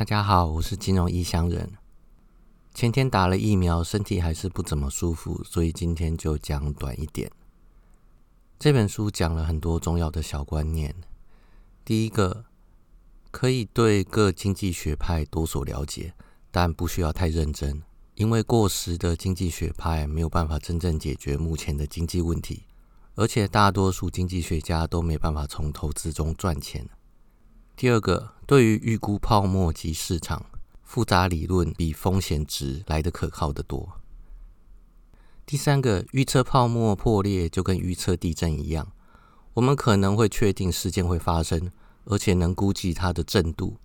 大家好，我是金融异乡人。前天打了疫苗，身体还是不怎么舒服，所以今天就讲短一点。这本书讲了很多重要的小观念。第一个，可以对各经济学派多所了解，但不需要太认真，因为过时的经济学派没有办法真正解决目前的经济问题，而且大多数经济学家都没办法从投资中赚钱。第二个，对于预估泡沫及市场复杂理论比风险值来得可靠的多。第三个，预测泡沫破裂就跟预测地震一样，我们可能会确定事件会发生，而且能估计它的震度，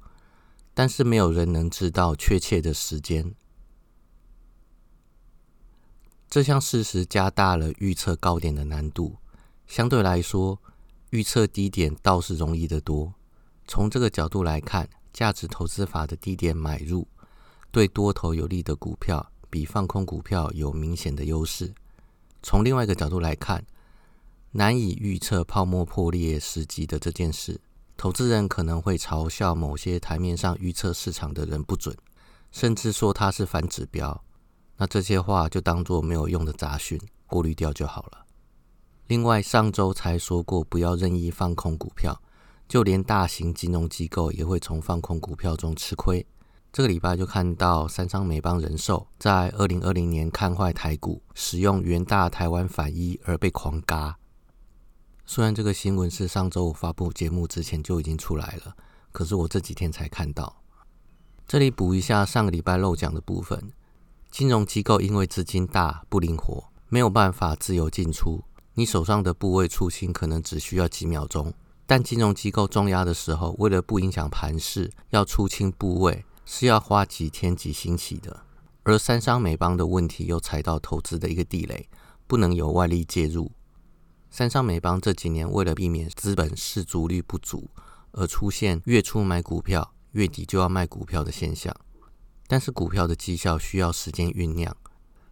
但是没有人能知道确切的时间。这项事实加大了预测高点的难度，相对来说，预测低点倒是容易得多。从这个角度来看，价值投资法的低点买入对多头有利的股票，比放空股票有明显的优势。从另外一个角度来看，难以预测泡沫破裂时机的这件事，投资人可能会嘲笑某些台面上预测市场的人不准，甚至说它是反指标。那这些话就当做没有用的杂讯，过滤掉就好了。另外，上周才说过不要任意放空股票。就连大型金融机构也会从放空股票中吃亏。这个礼拜就看到三商美邦人寿在二零二零年看坏台股，使用元大台湾反一而被狂嘎。虽然这个新闻是上周五发布节目之前就已经出来了，可是我这几天才看到。这里补一下上个礼拜漏讲的部分：金融机构因为资金大不灵活，没有办法自由进出，你手上的部位出清可能只需要几秒钟。但金融机构重压的时候，为了不影响盘势，要出清部位是要花几天几星期的。而三商美邦的问题又踩到投资的一个地雷，不能有外力介入。三商美邦这几年为了避免资本市足率不足，而出现月初买股票、月底就要卖股票的现象。但是股票的绩效需要时间酝酿，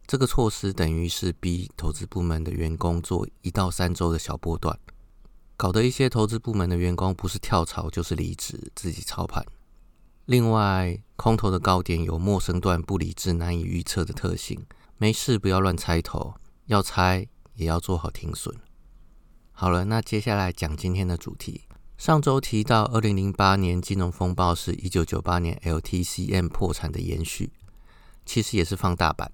这个措施等于是逼投资部门的员工做一到三周的小波段。搞得一些投资部门的员工不是跳槽就是离职，自己操盘。另外，空头的高点有陌生段、不理智、难以预测的特性。没事不要乱猜头，要猜也要做好停损。好了，那接下来讲今天的主题。上周提到，二零零八年金融风暴是一九九八年 LTCM 破产的延续，其实也是放大版。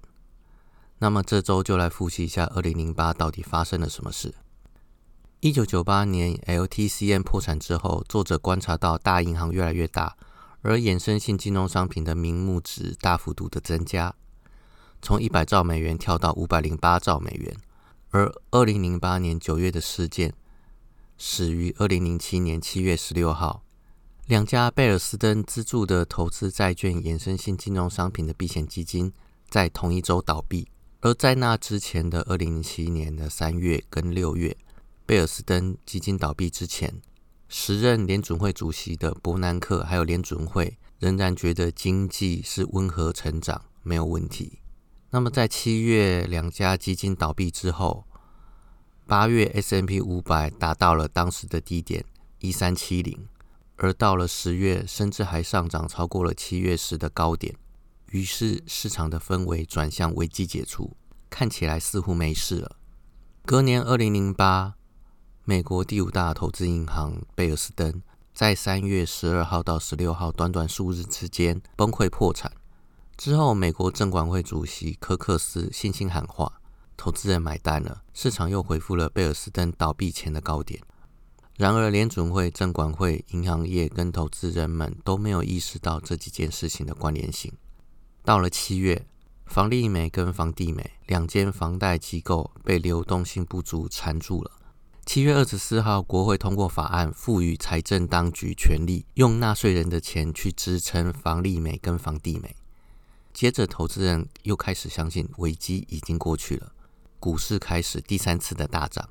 那么这周就来复习一下二零零八到底发生了什么事。一九九八年 LTCM 破产之后，作者观察到大银行越来越大，而衍生性金融商品的名目值大幅度的增加，从一百兆美元跳到五百零八兆美元。而二零零八年九月的事件始于二零零七年七月十六号，两家贝尔斯登资助的投资债券衍生性金融商品的避险基金在同一周倒闭。而在那之前的二零零七年的三月跟六月。贝尔斯登基金倒闭之前，时任联准会主席的伯南克还有联准会仍然觉得经济是温和成长，没有问题。那么在七月两家基金倒闭之后，八月 S M P 五百达到了当时的低点一三七零，而到了十月，甚至还上涨超过了七月时的高点。于是市场的氛围转向危机解除，看起来似乎没事了。隔年二零零八。美国第五大投资银行贝尔斯登在三月十二号到十六号短短数日之间崩溃破产。之后，美国证管会主席科克斯信心喊话，投资人买单了，市场又恢复了贝尔斯登倒闭前的高点。然而，联准会、证管会、银行业跟投资人们都没有意识到这几件事情的关联性。到了七月，房利美跟房地美两间房贷机构被流动性不足缠住了。七月二十四号，国会通过法案，赋予财政当局权力，用纳税人的钱去支撑房利美跟房地美。接着，投资人又开始相信危机已经过去了，股市开始第三次的大涨。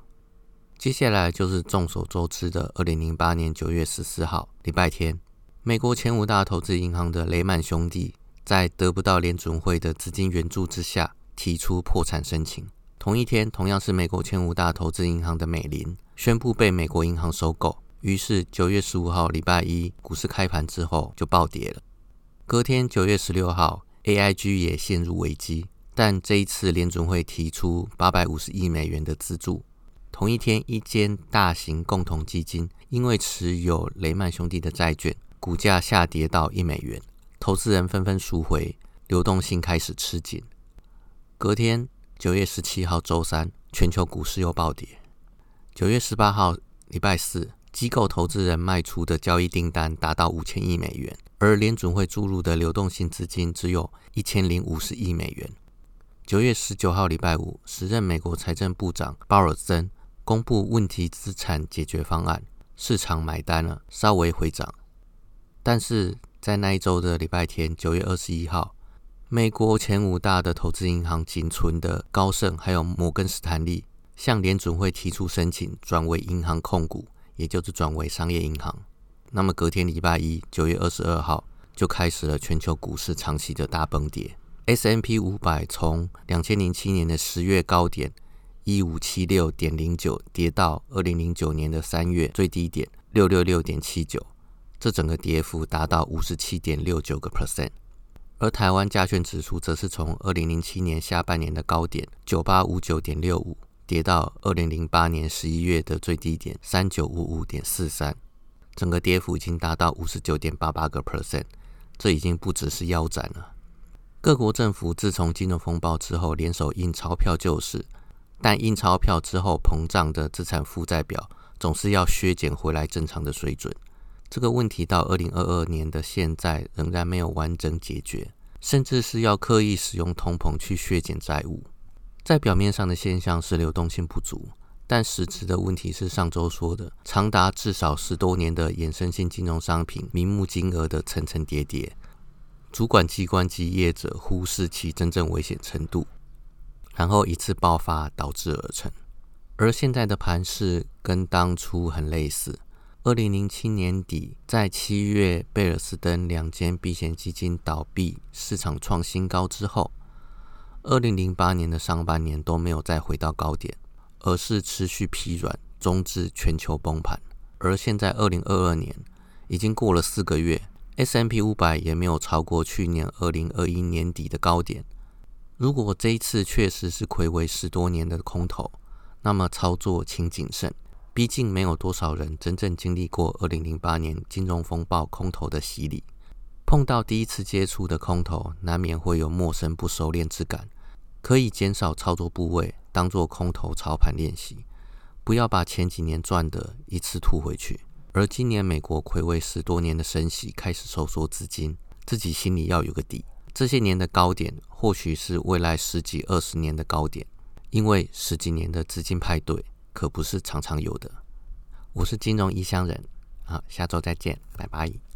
接下来就是众所周知的二零零八年九月十四号，礼拜天，美国前五大投资银行的雷曼兄弟在得不到联准会的资金援助之下，提出破产申请。同一天，同样是美国前五大投资银行的美林宣布被美国银行收购。于是九月十五号礼拜一股市开盘之后就暴跌了。隔天九月十六号，AIG 也陷入危机，但这一次联准会提出八百五十亿美元的资助。同一天，一间大型共同基金因为持有雷曼兄弟的债券，股价下跌到一美元，投资人纷纷赎回，流动性开始吃紧。隔天，九月十七号周三，全球股市又暴跌。九月十八号礼拜四，机构投资人卖出的交易订单达到五千亿美元，而联准会注入的流动性资金只有一千零五十亿美元。九月十九号礼拜五，时任美国财政部长鲍尔森。公布问题资产解决方案，市场买单了，稍微回涨。但是在那一周的礼拜天，九月二十一号，美国前五大的投资银行仅存的高盛还有摩根士丹利向联准会提出申请，转为银行控股，也就是转为商业银行。那么隔天礼拜一，九月二十二号，就开始了全球股市长期的大崩跌。S M P 五百从两千零七年的十月高点。一五七六点零九跌到二零零九年的三月最低点六六六点七九，这整个跌幅达到五十七点六九个 percent。而台湾加权指数则是从二零零七年下半年的高点九八五九点六五跌到二零零八年十一月的最低点三九五五点四三，整个跌幅已经达到五十九点八八个 percent，这已经不只是腰斩了。各国政府自从金融风暴之后，联手印钞票救市。但印钞票之后膨胀的资产负债表总是要削减回来正常的水准，这个问题到二零二二年的现在仍然没有完整解决，甚至是要刻意使用通膨去削减债务。在表面上的现象是流动性不足，但实质的问题是上周说的长达至少十多年的衍生性金融商品名目金额的层层叠叠，主管机关及业者忽视其真正危险程度。然后一次爆发导致而成，而现在的盘势跟当初很类似。二零零七年底，在七月贝尔斯登两间避险基金倒闭，市场创新高之后，二零零八年的上半年都没有再回到高点，而是持续疲软，终至全球崩盘。而现在二零二二年已经过了四个月，S M P 五百也没有超过去年二零二一年底的高点。如果这一次确实是魁违十多年的空头，那么操作请谨慎。毕竟没有多少人真正经历过二零零八年金融风暴空头的洗礼，碰到第一次接触的空头，难免会有陌生不熟练之感。可以减少操作部位，当做空头操盘练习，不要把前几年赚的一次吐回去。而今年美国魁违十多年的升息开始收缩资金，自己心里要有个底。这些年的高点，或许是未来十几二十年的高点，因为十几年的资金派对可不是常常有的。我是金融异乡人，好，下周再见，拜拜。